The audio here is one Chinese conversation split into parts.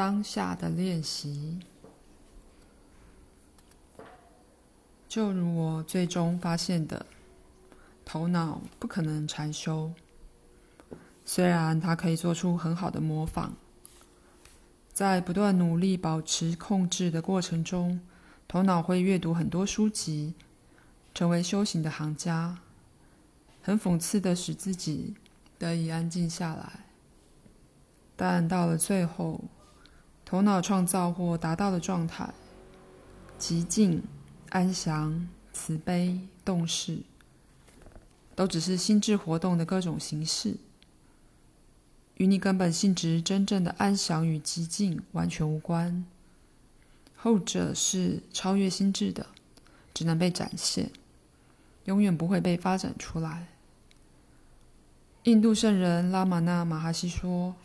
当下的练习，就如我最终发现的，头脑不可能禅修。虽然它可以做出很好的模仿，在不断努力保持控制的过程中，头脑会阅读很多书籍，成为修行的行家，很讽刺的使自己得以安静下来。但到了最后，头脑创造或达到的状态，寂静、安详、慈悲、动势，都只是心智活动的各种形式，与你根本性质真正的安详与寂静完全无关。后者是超越心智的，只能被展现，永远不会被发展出来。印度圣人拉玛那马哈西说。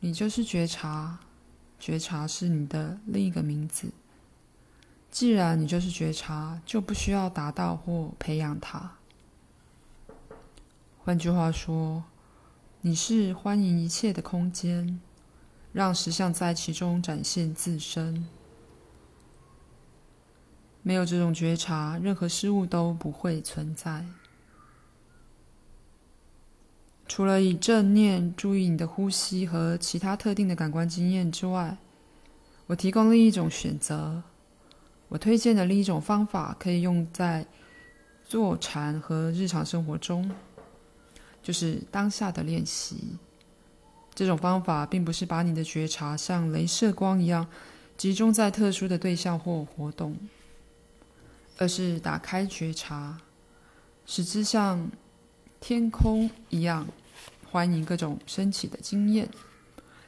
你就是觉察，觉察是你的另一个名字。既然你就是觉察，就不需要达到或培养它。换句话说，你是欢迎一切的空间，让实相在其中展现自身。没有这种觉察，任何事物都不会存在。除了以正念注意你的呼吸和其他特定的感官经验之外，我提供另一种选择。我推荐的另一种方法可以用在坐禅和日常生活中，就是当下的练习。这种方法并不是把你的觉察像镭射光一样集中在特殊的对象或活动，而是打开觉察，使之像天空一样，欢迎各种升起的经验，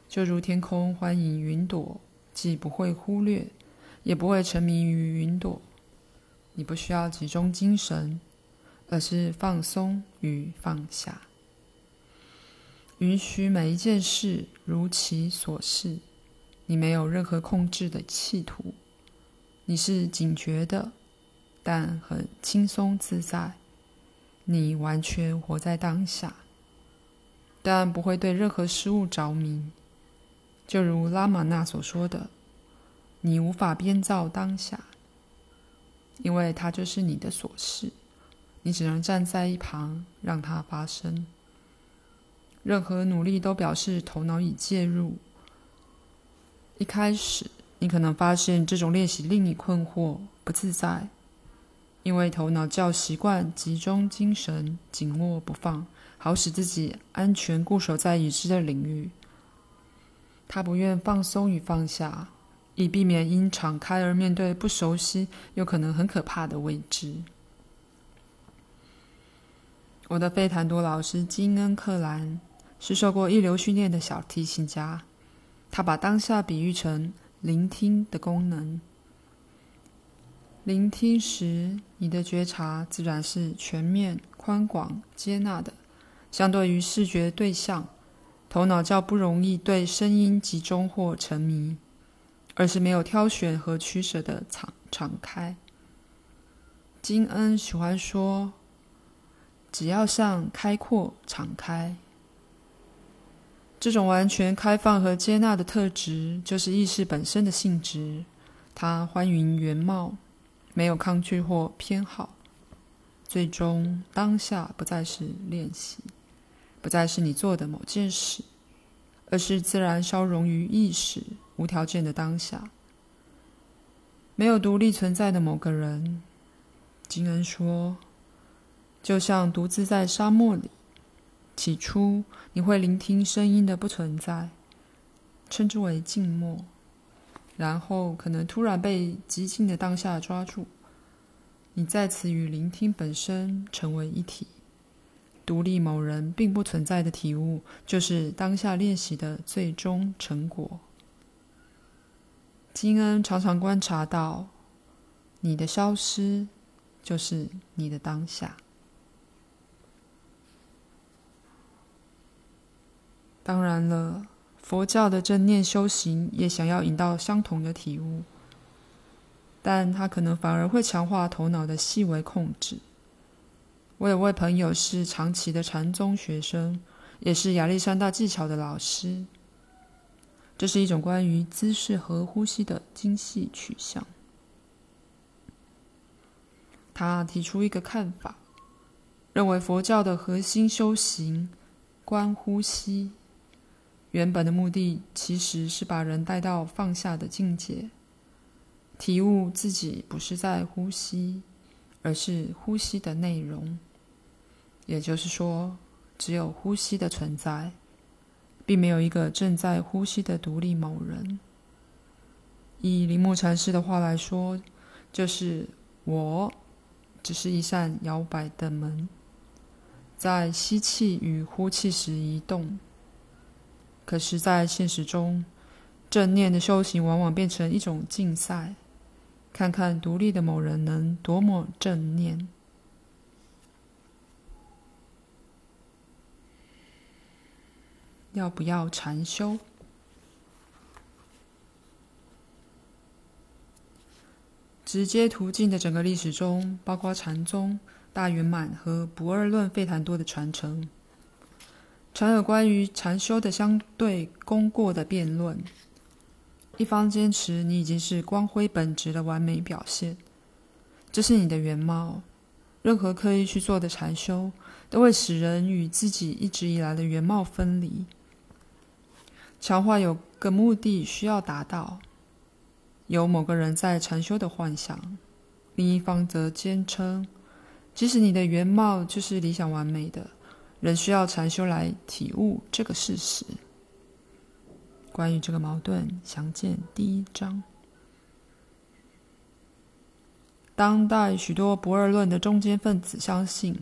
就如天空欢迎云朵，既不会忽略，也不会沉迷于云朵。你不需要集中精神，而是放松与放下，允许每一件事如其所是。你没有任何控制的企图，你是警觉的，但很轻松自在。你完全活在当下，但不会对任何事物着迷。就如拉玛那所说的：“你无法编造当下，因为它就是你的所事。你只能站在一旁，让它发生。任何努力都表示头脑已介入。一开始，你可能发现这种练习令你困惑、不自在。”因为头脑较习惯集中精神、紧握不放，好使自己安全固守在已知的领域。他不愿放松与放下，以避免因敞开而面对不熟悉又可能很可怕的未知。我的费坦多老师金恩·克兰是受过一流训练的小提琴家，他把当下比喻成聆听的功能。聆听时，你的觉察自然是全面、宽广、接纳的。相对于视觉对象，头脑较不容易对声音集中或沉迷，而是没有挑选和取舍的敞敞开。金恩喜欢说：“只要向开阔敞开。”这种完全开放和接纳的特质，就是意识本身的性质。它欢迎原貌。没有抗拒或偏好，最终当下不再是练习，不再是你做的某件事，而是自然消融于意识，无条件的当下。没有独立存在的某个人，金恩说，就像独自在沙漠里，起初你会聆听声音的不存在，称之为静默。然后可能突然被寂静的当下抓住，你在此与聆听本身成为一体。独立某人并不存在的体悟，就是当下练习的最终成果。金恩常常观察到，你的消失就是你的当下。当然了。佛教的正念修行也想要引到相同的体悟，但它可能反而会强化头脑的细微控制。我有位朋友是长期的禅宗学生，也是亚历山大技巧的老师。这是一种关于姿势和呼吸的精细取向。他提出一个看法，认为佛教的核心修行观呼吸，原本的目的其实是把人带到放下的境界，体悟自己不是在呼吸，而是呼吸的内容。也就是说，只有呼吸的存在。并没有一个正在呼吸的独立某人。以铃木禅师的话来说，就是我只是一扇摇摆的门，在吸气与呼气时移动。可是，在现实中，正念的修行往往变成一种竞赛，看看独立的某人能多么正念。要不要禅修？直接途径的整个历史中，包括禅宗、大圆满和不二论费檀多的传承，常有关于禅修的相对功过的辩论。一方坚持你已经是光辉本质的完美表现，这是你的原貌。任何刻意去做的禅修，都会使人与自己一直以来的原貌分离。强化有个目的需要达到，有某个人在禅修的幻想；另一方则坚称，即使你的原貌就是理想完美的，仍需要禅修来体悟这个事实。关于这个矛盾，详见第一章。当代许多不二论的中间分子相信，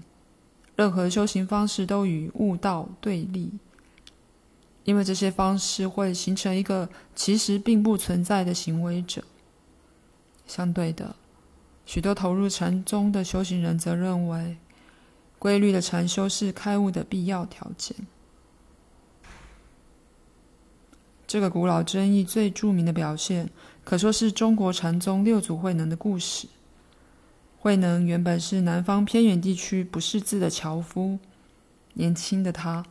任何修行方式都与悟道对立。因为这些方式会形成一个其实并不存在的行为者。相对的，许多投入禅宗的修行人则认为，规律的禅修是开悟的必要条件。这个古老争议最著名的表现，可说是中国禅宗六祖慧能的故事。慧能原本是南方偏远地区不识字的樵夫，年轻的他。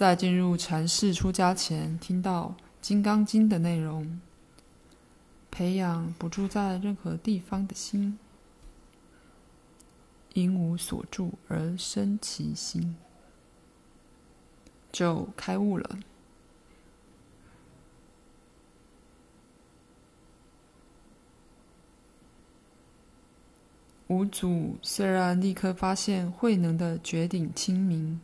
在进入禅室出家前，听到《金刚经》的内容，培养不住在任何地方的心，因无所住而生其心，就开悟了。五祖虽然立刻发现慧能的绝顶清明。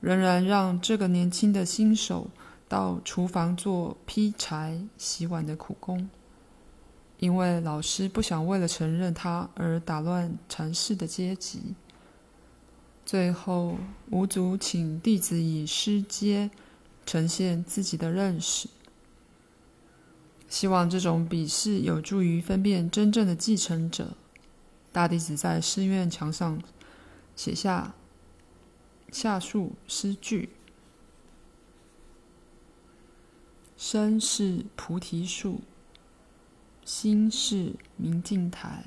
仍然让这个年轻的新手到厨房做劈柴、洗碗的苦工，因为老师不想为了承认他而打乱禅师的阶级。最后，五祖请弟子以师阶呈现自己的认识，希望这种比试有助于分辨真正的继承者。大弟子在寺院墙上写下。下述诗句：身是菩提树，心是明镜台，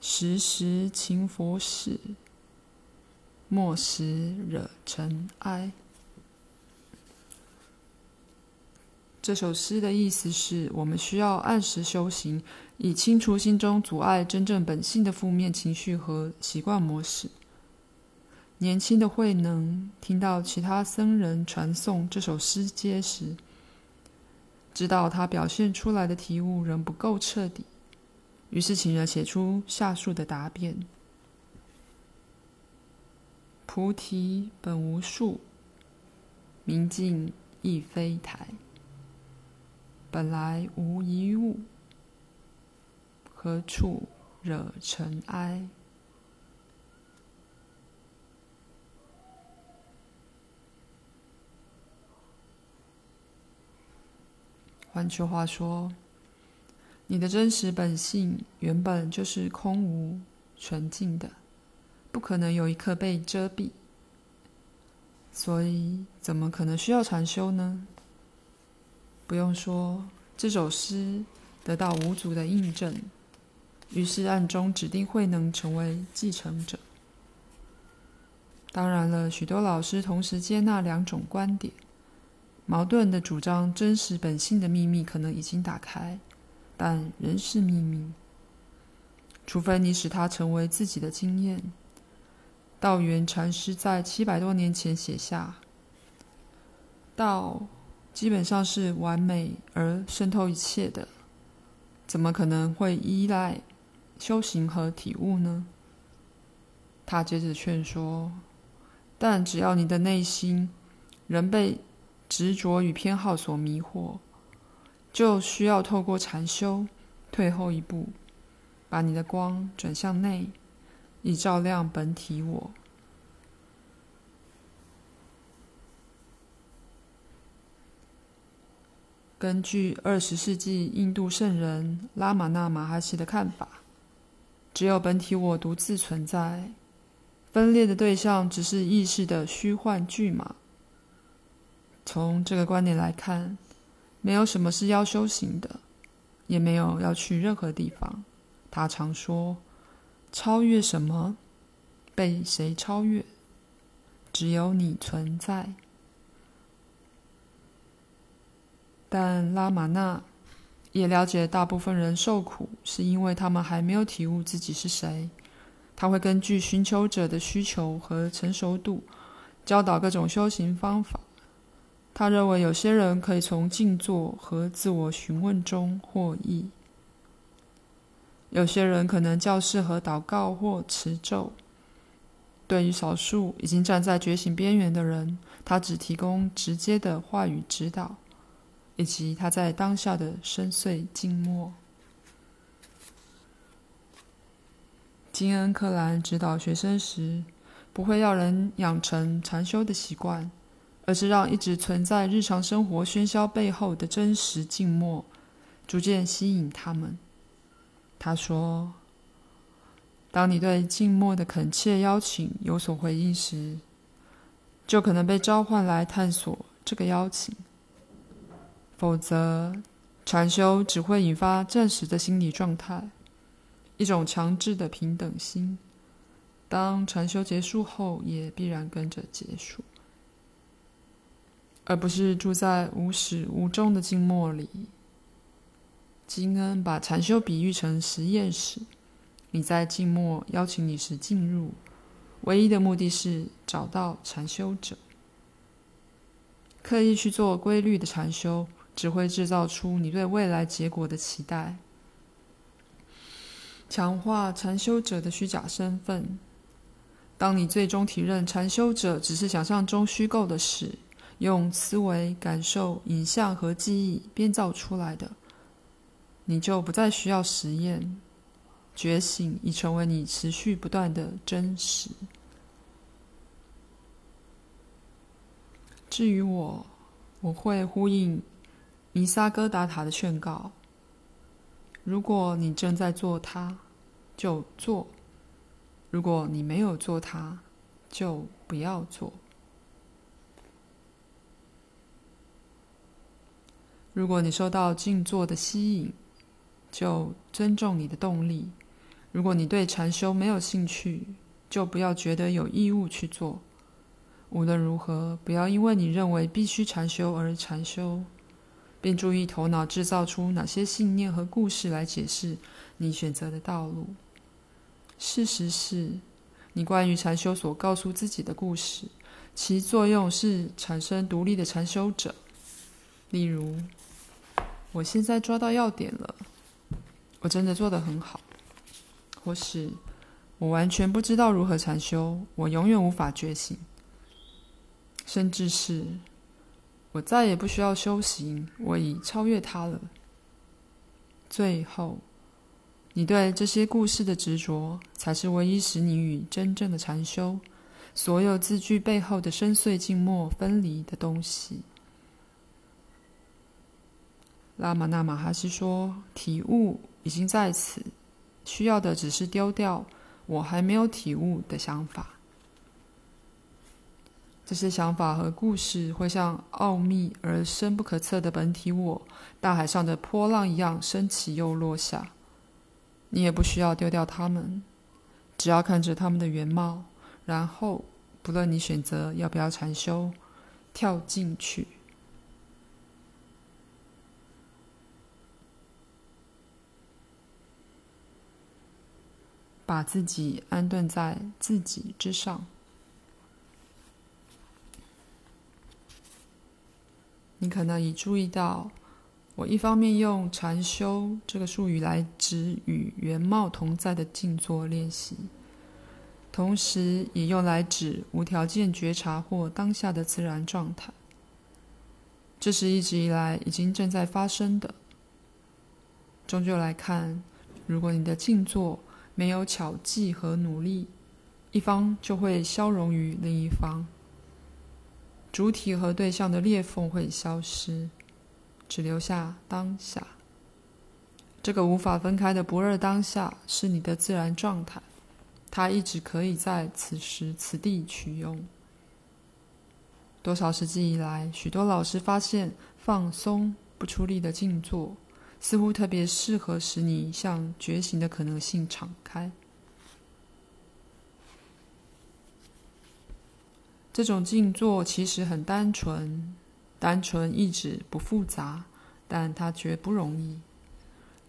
时时勤佛事，莫使惹尘埃。这首诗的意思是我们需要按时修行，以清除心中阻碍真正本性的负面情绪和习惯模式。年轻的慧能听到其他僧人传诵这首诗阶时，知道他表现出来的体悟仍不够彻底，于是请人写出下述的答辩：菩提本无树，明镜亦非台，本来无一物，何处惹尘埃？换句话说，你的真实本性原本就是空无、纯净的，不可能有一刻被遮蔽。所以，怎么可能需要禅修呢？不用说，这首诗得到五祖的印证，于是暗中指定慧能成为继承者。当然了，许多老师同时接纳两种观点。矛盾的主张真实本性的秘密可能已经打开，但仍是秘密。除非你使它成为自己的经验。道元禅师在七百多年前写下：“道基本上是完美而渗透一切的，怎么可能会依赖修行和体悟呢？”他接着劝说：“但只要你的内心仍被执着与偏好所迷惑，就需要透过禅修退后一步。”把你的光转向内，以照亮本体我。根据二十世纪印度圣人拉玛那马哈奇的看法，只有本体我独自存在，分裂的对象只是意识的虚幻剧码。从这个观点来看，没有什么是要修行的，也没有要去任何地方。他常说：“超越什么？被谁超越？只有你存在。”但拉玛那也了解，大部分人受苦是因为他们还没有体悟自己是谁。他会根据寻求者的需求和成熟度，教导各种修行方法。他认为有些人可以从静坐和自我询问中获益。有些人可能较适合祷告或持咒。对于少数已经站在觉醒边缘的人，他只提供直接的话语指导，以及他在当下的深邃静默。金恩·克兰指导学生时，不会要人养成禅修的习惯，而是让一直存在日常生活喧嚣背后的真实静默，逐渐吸引他们。他说：“当你对静默的恳切邀请有所回应时，就可能被召唤来探索这个邀请。否则，禅修只会引发暂时的心理状态，一种强制的平等心。当禅修结束后，也必然跟着结束，而不是住在无始无终的静默里。”金恩把禅修比喻成实验室，你在静默邀请你时进入，唯一的目的是找到禅修者。刻意去做规律的禅修，只会制造出你对未来结果的期待，强化禅修者的虚假身份。当你最终体认禅修者只是想象中虚构的事，用思维、感受、影像和记忆编造出来的。你就不再需要实验，觉醒已成为你持续不断的真实。至于我，我会呼应尼萨戈达塔的劝告：如果你正在做它，就做；如果你没有做它，就不要做。如果你受到静坐的吸引，就尊重你的动力。如果你对禅修没有兴趣，就不要觉得有义务去做。无论如何，不要因为你认为必须禅修而禅修，并注意头脑制造出哪些信念和故事来解释你选择的道路。事实是，你关于禅修所告诉自己的故事，其作用是产生独立的禅修者。例如，我现在抓到要点了。我真的做得很好，或是我完全不知道如何禅修，我永远无法觉醒，甚至是我再也不需要修行，我已超越它了。最后，你对这些故事的执着，才是唯一使你与真正的禅修、所有字句背后的深邃静默分离的东西。拉玛那马哈西说：“体悟。”已经在此，需要的只是丢掉我还没有体悟的想法。这些想法和故事会像奥秘而深不可测的本体我，大海上的波浪一样升起又落下。你也不需要丢掉它们，只要看着它们的原貌，然后不论你选择要不要禅修，跳进去。把自己安顿在自己之上。你可能已注意到，我一方面用禅修这个术语来指与原貌同在的静坐练习，同时也用来指无条件觉察或当下的自然状态。这是一直以来已经正在发生的。终究来看，如果你的静坐没有巧计和努力，一方就会消融于另一方。主体和对象的裂缝会消失，只留下当下。这个无法分开的不二当下是你的自然状态，它一直可以在此时此地取用。多少世纪以来，许多老师发现，放松不出力的静坐，似乎特别适合使你向觉醒的可能性敞开。这种静坐其实很单纯，单纯意指不复杂，但它绝不容易，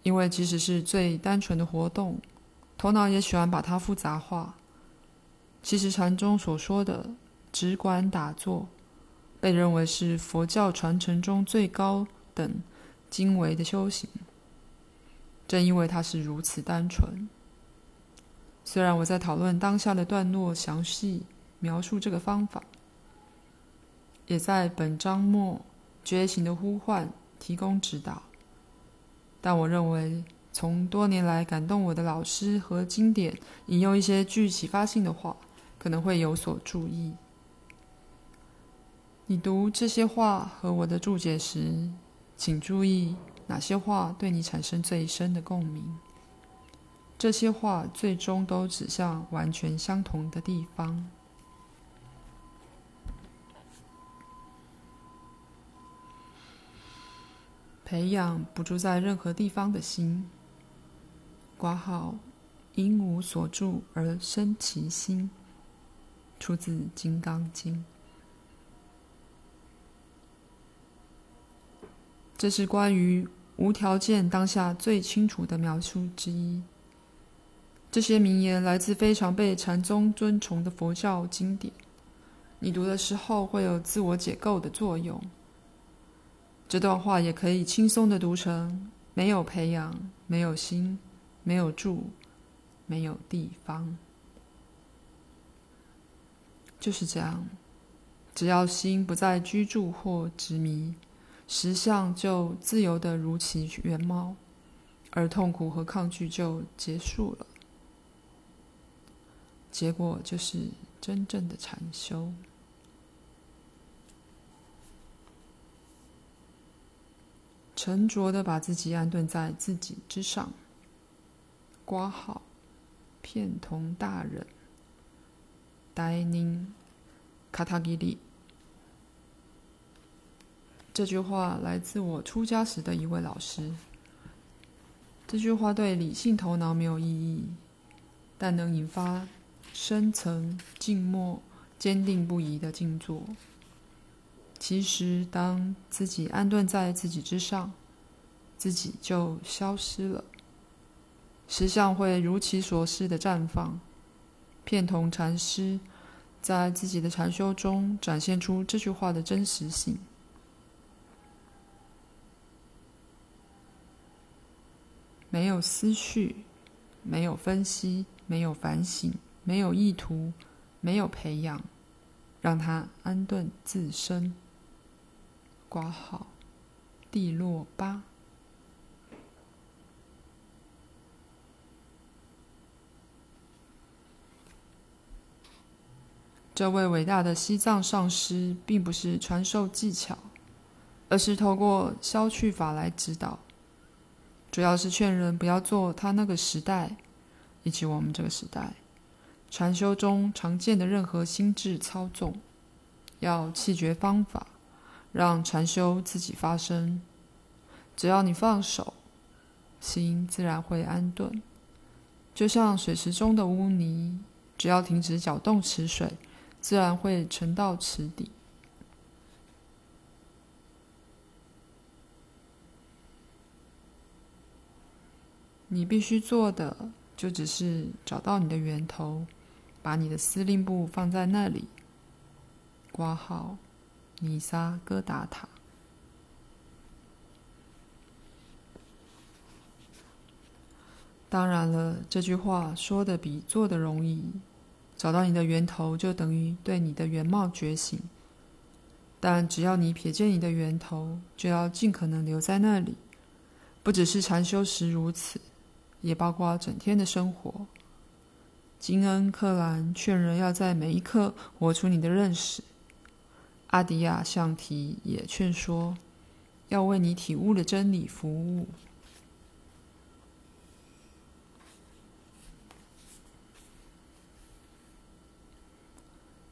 因为即使是最单纯的活动，头脑也喜欢把它复杂化。其实禅中所说的只管打坐，被认为是佛教传承中最高等精微的修行。正因为它是如此单纯，虽然我在讨论当下的段落详细。描述这个方法，也在本章末觉醒的呼唤提供指导。但我认为，从多年来感动我的老师和经典引用一些具启发性的话，可能会有所注意。你读这些话和我的注解时，请注意哪些话对你产生最深的共鸣。这些话最终都指向完全相同的地方。培养不住在任何地方的心。挂号，因无所住而生其心。出自《金刚经》。这是关于无条件当下最清楚的描述之一。这些名言来自非常被禅宗尊崇的佛教经典。你读的时候会有自我解构的作用。这段话也可以轻松的读成：没有培养，没有心，没有住，没有地方。就是这样，只要心不再居住或执迷，实相就自由的如其原貌，而痛苦和抗拒就结束了。结果就是真正的禅修。沉着的把自己安顿在自己之上。括号，片桐大人。呆宁，卡塔吉里。这句话来自我出家时的一位老师。这句话对理性头脑没有意义，但能引发深层、静默、坚定不移的静坐。其实，当自己安顿在自己之上，自己就消失了，石像会如其所示的绽放。片桐禅师在自己的禅修中展现出这句话的真实性。没有思绪，没有分析，没有反省，没有意图，没有培养，让他安顿自身。挂号，地落八。这位伟大的西藏上师，并不是传授技巧，而是透过消去法来指导，主要是劝人不要做他那个时代以及我们这个时代禅修中常见的任何心智操纵，要弃绝方法。让禅修自己发生，只要你放手，心自然会安顿。就像水池中的污泥，只要停止搅动池水，自然会沉到池底。你必须做的，就只是找到你的源头，把你的司令部放在那里。挂号尼萨戈达塔。当然了，这句话说的比做的容易。找到你的源头，就等于对你的原貌觉醒。但只要你瞥见你的源头，就要尽可能留在那里。不只是禅修时如此，也包括整天的生活。金恩·克兰劝人要在每一刻活出你的认识。阿迪亚·象提也劝说，要为你体悟的真理服务。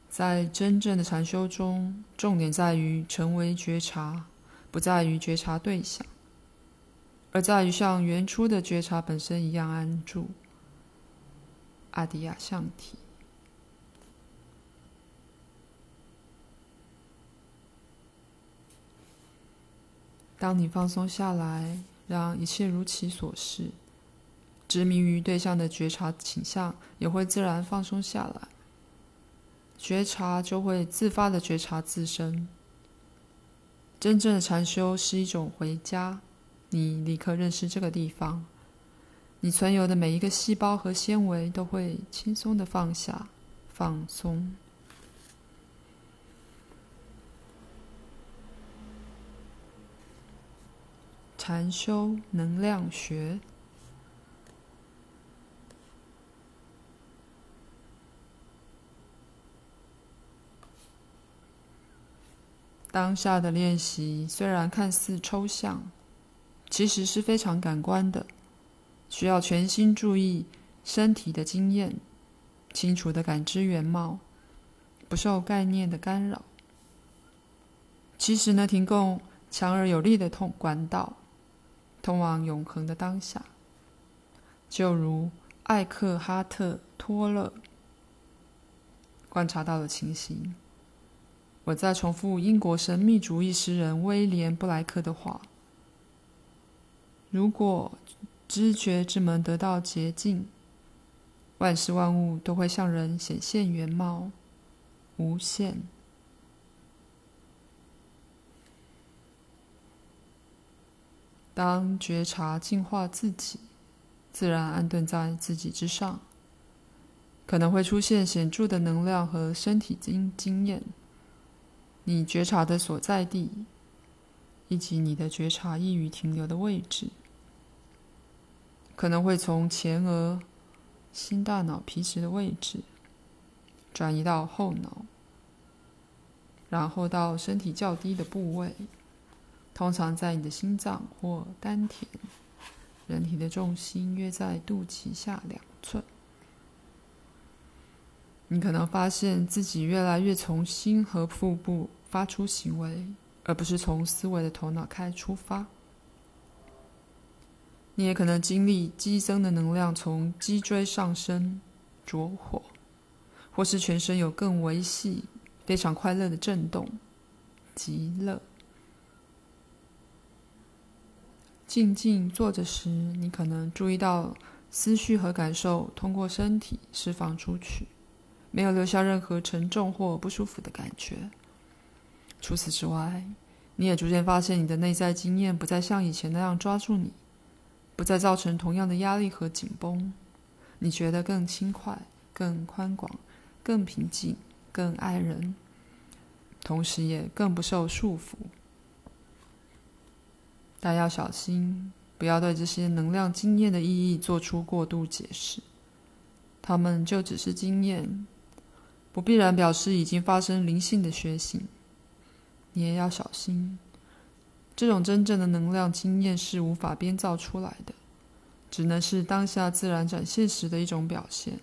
在真正的禅修中，重点在于成为觉察，不在于觉察对象，而在于像原初的觉察本身一样安住。阿迪亚象体。当你放松下来，让一切如其所是，执迷于对象的觉察倾向也会自然放松下来。觉察就会自发的觉察自身。真正的禅修是一种回家，你立刻认识这个地方，你存有的每一个细胞和纤维都会轻松的放下、放松。禅修能量学。当下的练习虽然看似抽象，其实是非常感官的，需要全心注意身体的经验，清楚的感知原貌，不受概念的干扰。其实呢，提供强而有力的通管道，通往永恒的当下，就如艾克哈特·托勒观察到的情形。我在重复英国神秘主义诗人威廉·布莱克的话：“如果知觉之门得到洁净，万事万物都会向人显现原貌，无限。当觉察净化自己，自然安顿在自己之上，可能会出现显著的能量和身体经经验。”你觉察的所在地，以及你的觉察易于停留的位置，可能会从前额、新大脑皮质的位置转移到后脑，然后到身体较低的部位，通常在你的心脏或丹田。人体的重心约在肚脐下两寸。你可能发现自己越来越从心和腹部发出行为，而不是从思维的头脑开始出发。你也可能经历激增的能量从脊椎上升，着火，或是全身有更维系、非常快乐的震动，极乐。静静坐着时，你可能注意到思绪和感受通过身体释放出去。没有留下任何沉重或不舒服的感觉。除此之外，你也逐渐发现你的内在经验不再像以前那样抓住你，不再造成同样的压力和紧绷。你觉得更轻快、更宽广、更平静、更爱人，同时也更不受束缚。但要小心，不要对这些能量经验的意义做出过度解释。它们就只是经验。不必然表示已经发生灵性的觉醒，你也要小心。这种真正的能量经验是无法编造出来的，只能是当下自然展现时的一种表现。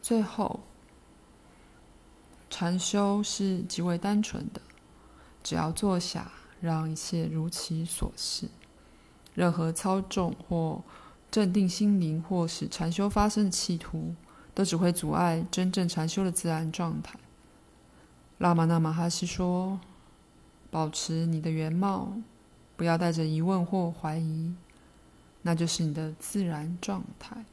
最后，禅修是极为单纯的，只要坐下，让一切如其所是，任何操纵或镇定心灵或使禅修发生的企图。都只会阻碍真正禅修的自然状态。拉玛那玛哈西说：“保持你的原貌，不要带着疑问或怀疑。那就是你的自然状态。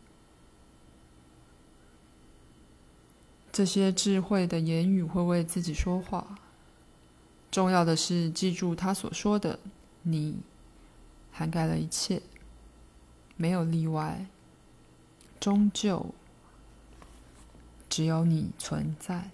这些智慧的言语会为自己说话。重要的是记住他所说的，你涵盖了一切，没有例外，终究只有你存在。